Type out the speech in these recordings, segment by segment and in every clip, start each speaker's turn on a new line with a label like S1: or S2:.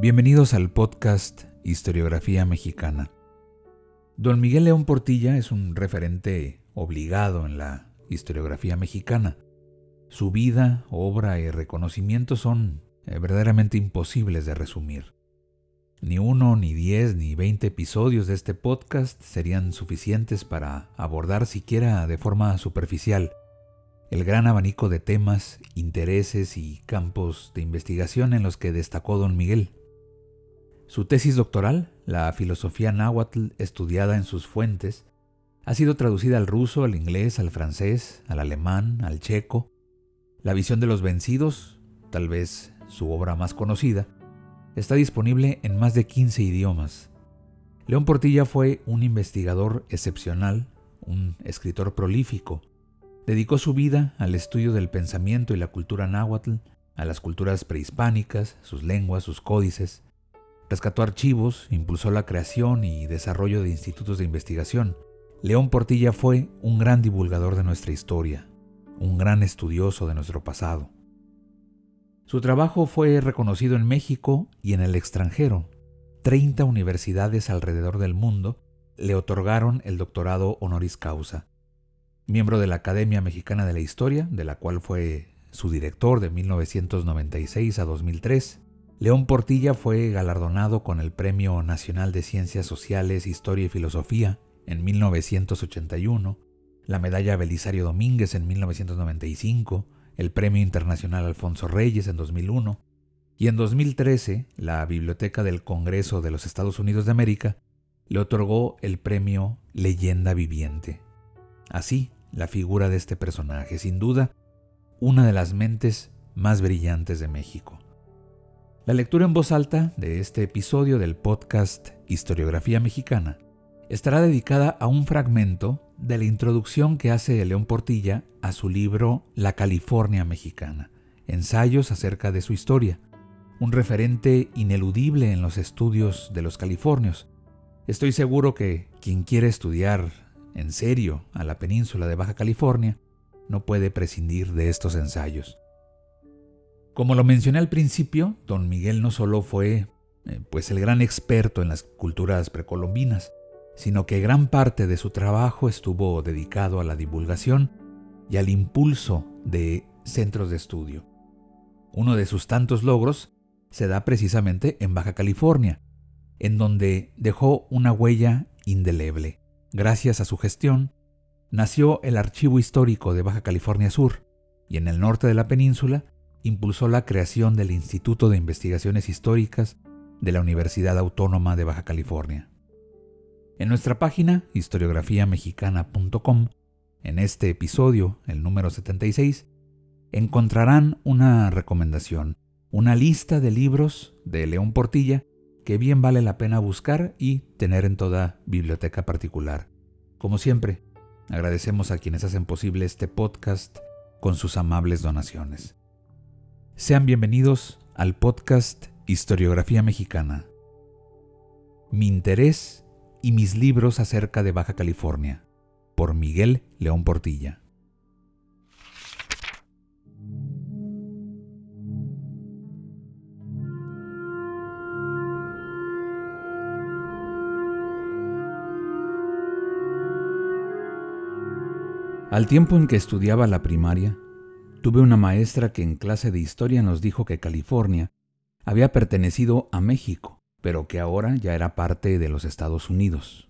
S1: Bienvenidos al podcast Historiografía Mexicana. Don Miguel León Portilla es un referente obligado en la historiografía mexicana. Su vida, obra y reconocimiento son eh, verdaderamente imposibles de resumir. Ni uno, ni diez, ni veinte episodios de este podcast serían suficientes para abordar siquiera de forma superficial el gran abanico de temas, intereses y campos de investigación en los que destacó don Miguel. Su tesis doctoral, la filosofía náhuatl estudiada en sus fuentes, ha sido traducida al ruso, al inglés, al francés, al alemán, al checo. La visión de los vencidos, tal vez su obra más conocida, está disponible en más de 15 idiomas. León Portilla fue un investigador excepcional, un escritor prolífico. Dedicó su vida al estudio del pensamiento y la cultura náhuatl, a las culturas prehispánicas, sus lenguas, sus códices, Rescató archivos, impulsó la creación y desarrollo de institutos de investigación. León Portilla fue un gran divulgador de nuestra historia, un gran estudioso de nuestro pasado. Su trabajo fue reconocido en México y en el extranjero. Treinta universidades alrededor del mundo le otorgaron el doctorado honoris causa. Miembro de la Academia Mexicana de la Historia, de la cual fue su director de 1996 a 2003, León Portilla fue galardonado con el Premio Nacional de Ciencias Sociales, Historia y Filosofía en 1981, la Medalla Belisario Domínguez en 1995, el Premio Internacional Alfonso Reyes en 2001 y en 2013 la Biblioteca del Congreso de los Estados Unidos de América le otorgó el premio Leyenda Viviente. Así, la figura de este personaje, sin duda, una de las mentes más brillantes de México. La lectura en voz alta de este episodio del podcast Historiografía Mexicana estará dedicada a un fragmento de la introducción que hace León Portilla a su libro La California Mexicana, ensayos acerca de su historia, un referente ineludible en los estudios de los californios. Estoy seguro que quien quiere estudiar en serio a la península de Baja California no puede prescindir de estos ensayos. Como lo mencioné al principio, don Miguel no solo fue eh, pues el gran experto en las culturas precolombinas, sino que gran parte de su trabajo estuvo dedicado a la divulgación y al impulso de centros de estudio. Uno de sus tantos logros se da precisamente en Baja California, en donde dejó una huella indeleble. Gracias a su gestión, nació el Archivo Histórico de Baja California Sur, y en el norte de la península impulsó la creación del Instituto de Investigaciones Históricas de la Universidad Autónoma de Baja California. En nuestra página historiografiamexicana.com, en este episodio, el número 76, encontrarán una recomendación, una lista de libros de León Portilla que bien vale la pena buscar y tener en toda biblioteca particular. Como siempre, agradecemos a quienes hacen posible este podcast con sus amables donaciones. Sean bienvenidos al podcast Historiografía Mexicana. Mi interés y mis libros acerca de Baja California, por Miguel León Portilla. Al tiempo en que estudiaba la primaria, Tuve una maestra que en clase de historia nos dijo que California había pertenecido a México, pero que ahora ya era parte de los Estados Unidos.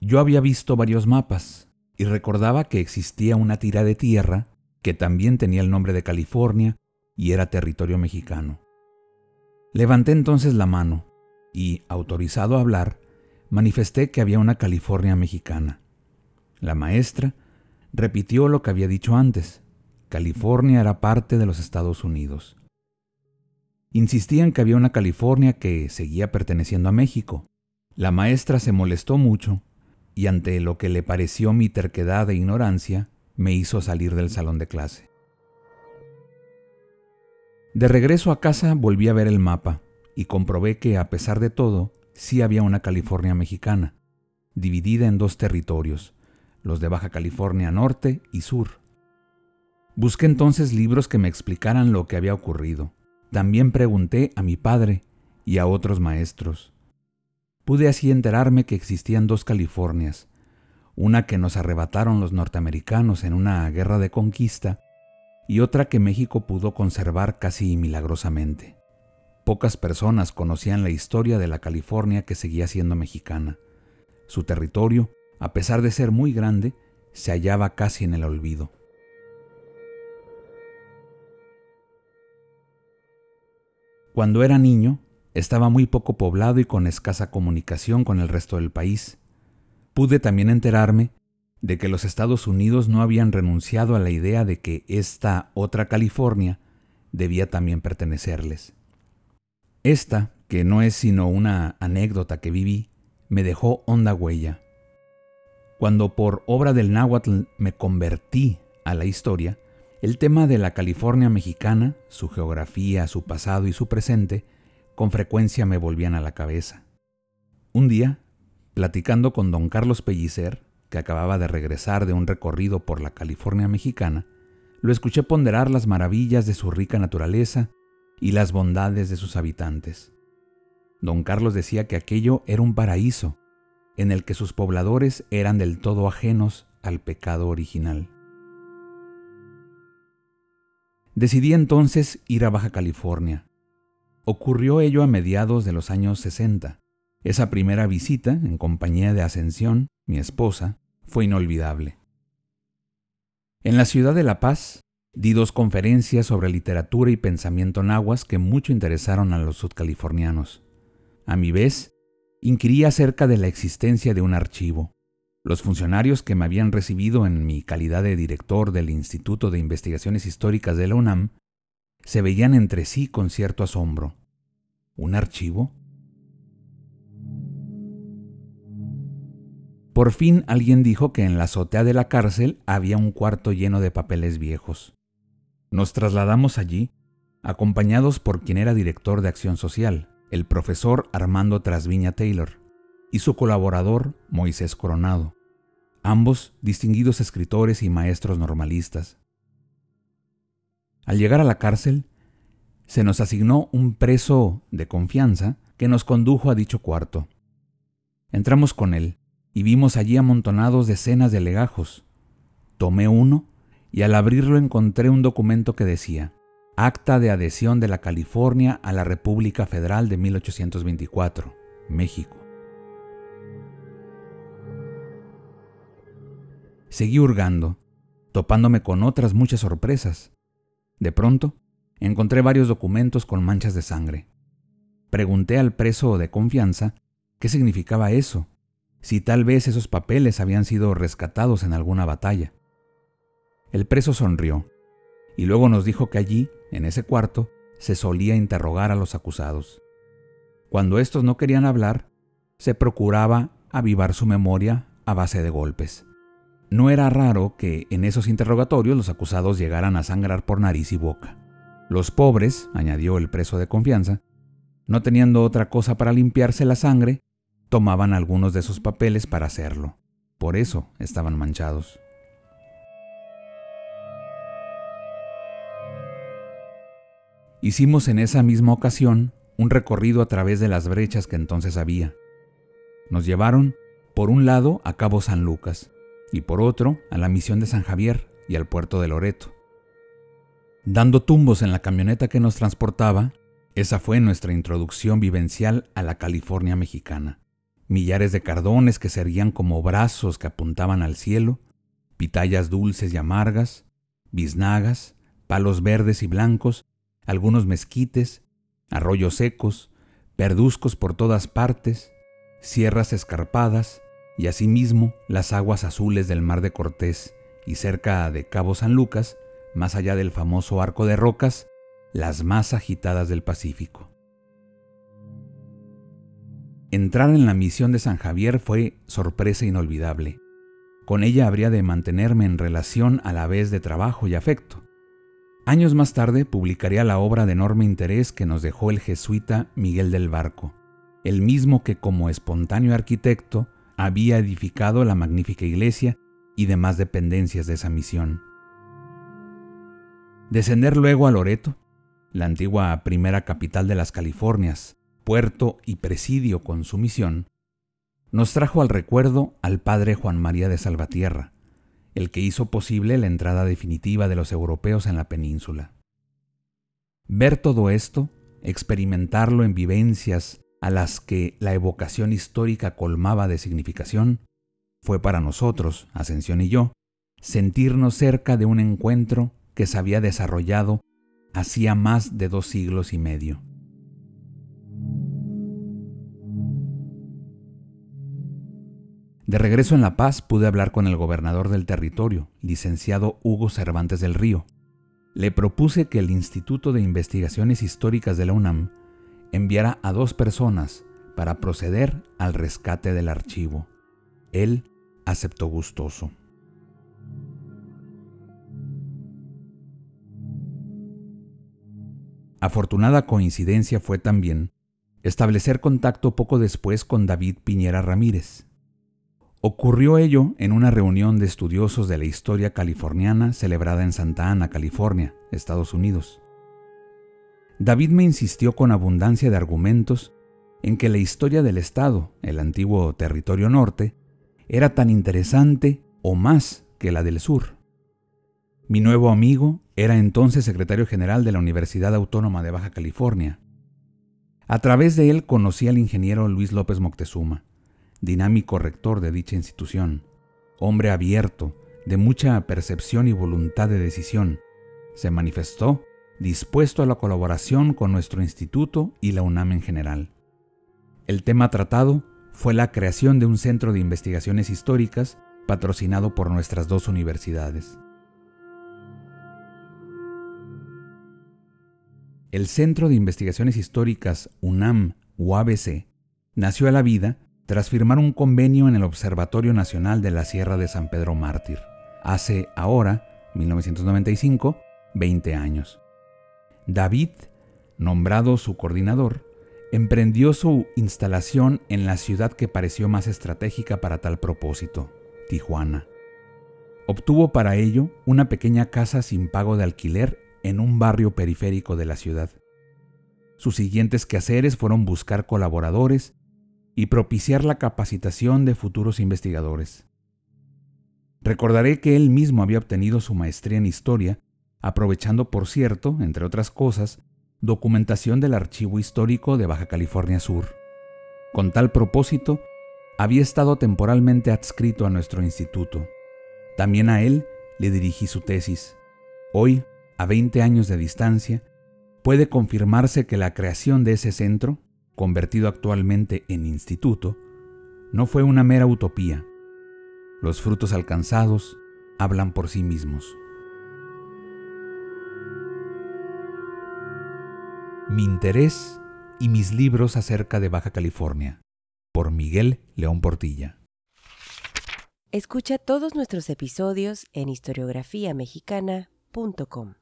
S1: Yo había visto varios mapas y recordaba que existía una tira de tierra que también tenía el nombre de California y era territorio mexicano. Levanté entonces la mano y, autorizado a hablar, manifesté que había una California mexicana. La maestra repitió lo que había dicho antes, California era parte de los Estados Unidos. Insistían que había una California que seguía perteneciendo a México. La maestra se molestó mucho y ante lo que le pareció mi terquedad e ignorancia, me hizo salir del salón de clase. De regreso a casa volví a ver el mapa y comprobé que, a pesar de todo, sí había una California mexicana, dividida en dos territorios, los de Baja California Norte y Sur. Busqué entonces libros que me explicaran lo que había ocurrido. También pregunté a mi padre y a otros maestros. Pude así enterarme que existían dos Californias, una que nos arrebataron los norteamericanos en una guerra de conquista y otra que México pudo conservar casi milagrosamente. Pocas personas conocían la historia de la California que seguía siendo mexicana. Su territorio, a pesar de ser muy grande, se hallaba casi en el olvido. Cuando era niño, estaba muy poco poblado y con escasa comunicación con el resto del país. Pude también enterarme de que los Estados Unidos no habían renunciado a la idea de que esta otra California debía también pertenecerles. Esta, que no es sino una anécdota que viví, me dejó honda huella. Cuando por obra del náhuatl me convertí a la historia, el tema de la California mexicana, su geografía, su pasado y su presente, con frecuencia me volvían a la cabeza. Un día, platicando con don Carlos Pellicer, que acababa de regresar de un recorrido por la California mexicana, lo escuché ponderar las maravillas de su rica naturaleza y las bondades de sus habitantes. Don Carlos decía que aquello era un paraíso, en el que sus pobladores eran del todo ajenos al pecado original. Decidí entonces ir a Baja California. Ocurrió ello a mediados de los años 60. Esa primera visita, en compañía de Ascensión, mi esposa, fue inolvidable. En la ciudad de La Paz, di dos conferencias sobre literatura y pensamiento nahuas que mucho interesaron a los sudcalifornianos. A mi vez, inquirí acerca de la existencia de un archivo. Los funcionarios que me habían recibido en mi calidad de director del Instituto de Investigaciones Históricas de la UNAM se veían entre sí con cierto asombro. ¿Un archivo? Por fin alguien dijo que en la azotea de la cárcel había un cuarto lleno de papeles viejos. Nos trasladamos allí, acompañados por quien era director de Acción Social, el profesor Armando Trasviña Taylor y su colaborador Moisés Coronado, ambos distinguidos escritores y maestros normalistas. Al llegar a la cárcel, se nos asignó un preso de confianza que nos condujo a dicho cuarto. Entramos con él y vimos allí amontonados decenas de legajos. Tomé uno y al abrirlo encontré un documento que decía Acta de adhesión de la California a la República Federal de 1824, México. Seguí hurgando, topándome con otras muchas sorpresas. De pronto, encontré varios documentos con manchas de sangre. Pregunté al preso de confianza qué significaba eso, si tal vez esos papeles habían sido rescatados en alguna batalla. El preso sonrió y luego nos dijo que allí, en ese cuarto, se solía interrogar a los acusados. Cuando estos no querían hablar, se procuraba avivar su memoria a base de golpes. No era raro que en esos interrogatorios los acusados llegaran a sangrar por nariz y boca. Los pobres, añadió el preso de confianza, no teniendo otra cosa para limpiarse la sangre, tomaban algunos de sus papeles para hacerlo. Por eso estaban manchados. Hicimos en esa misma ocasión un recorrido a través de las brechas que entonces había. Nos llevaron, por un lado, a Cabo San Lucas, y por otro a la misión de San Javier y al puerto de Loreto. Dando tumbos en la camioneta que nos transportaba, esa fue nuestra introducción vivencial a la California mexicana. Millares de cardones que se erguían como brazos que apuntaban al cielo, pitayas dulces y amargas, biznagas, palos verdes y blancos, algunos mezquites, arroyos secos, perduzcos por todas partes, sierras escarpadas, y asimismo las aguas azules del mar de Cortés y cerca de Cabo San Lucas, más allá del famoso arco de rocas, las más agitadas del Pacífico. Entrar en la misión de San Javier fue sorpresa inolvidable. Con ella habría de mantenerme en relación a la vez de trabajo y afecto. Años más tarde publicaría la obra de enorme interés que nos dejó el jesuita Miguel del Barco, el mismo que como espontáneo arquitecto había edificado la magnífica iglesia y demás dependencias de esa misión. Descender luego a Loreto, la antigua primera capital de las Californias, puerto y presidio con su misión, nos trajo al recuerdo al padre Juan María de Salvatierra, el que hizo posible la entrada definitiva de los europeos en la península. Ver todo esto, experimentarlo en vivencias a las que la evocación histórica colmaba de significación, fue para nosotros, Ascensión y yo, sentirnos cerca de un encuentro que se había desarrollado hacía más de dos siglos y medio. De regreso en La Paz pude hablar con el gobernador del territorio, licenciado Hugo Cervantes del Río. Le propuse que el Instituto de Investigaciones Históricas de la UNAM enviara a dos personas para proceder al rescate del archivo. Él aceptó gustoso. Afortunada coincidencia fue también establecer contacto poco después con David Piñera Ramírez, Ocurrió ello en una reunión de estudiosos de la historia californiana celebrada en Santa Ana, California, Estados Unidos. David me insistió con abundancia de argumentos en que la historia del Estado, el antiguo territorio norte, era tan interesante o más que la del sur. Mi nuevo amigo era entonces secretario general de la Universidad Autónoma de Baja California. A través de él conocí al ingeniero Luis López Moctezuma dinámico rector de dicha institución, hombre abierto, de mucha percepción y voluntad de decisión, se manifestó dispuesto a la colaboración con nuestro instituto y la UNAM en general. El tema tratado fue la creación de un centro de investigaciones históricas patrocinado por nuestras dos universidades. El Centro de Investigaciones Históricas UNAM-UABC nació a la vida tras firmar un convenio en el Observatorio Nacional de la Sierra de San Pedro Mártir, hace ahora, 1995, 20 años. David, nombrado su coordinador, emprendió su instalación en la ciudad que pareció más estratégica para tal propósito, Tijuana. Obtuvo para ello una pequeña casa sin pago de alquiler en un barrio periférico de la ciudad. Sus siguientes quehaceres fueron buscar colaboradores y propiciar la capacitación de futuros investigadores. Recordaré que él mismo había obtenido su maestría en historia, aprovechando, por cierto, entre otras cosas, documentación del Archivo Histórico de Baja California Sur. Con tal propósito, había estado temporalmente adscrito a nuestro instituto. También a él le dirigí su tesis. Hoy, a 20 años de distancia, puede confirmarse que la creación de ese centro convertido actualmente en instituto, no fue una mera utopía. Los frutos alcanzados hablan por sí mismos. Mi interés y mis libros acerca de Baja California, por Miguel León Portilla.
S2: Escucha todos nuestros episodios en historiografiamexicana.com.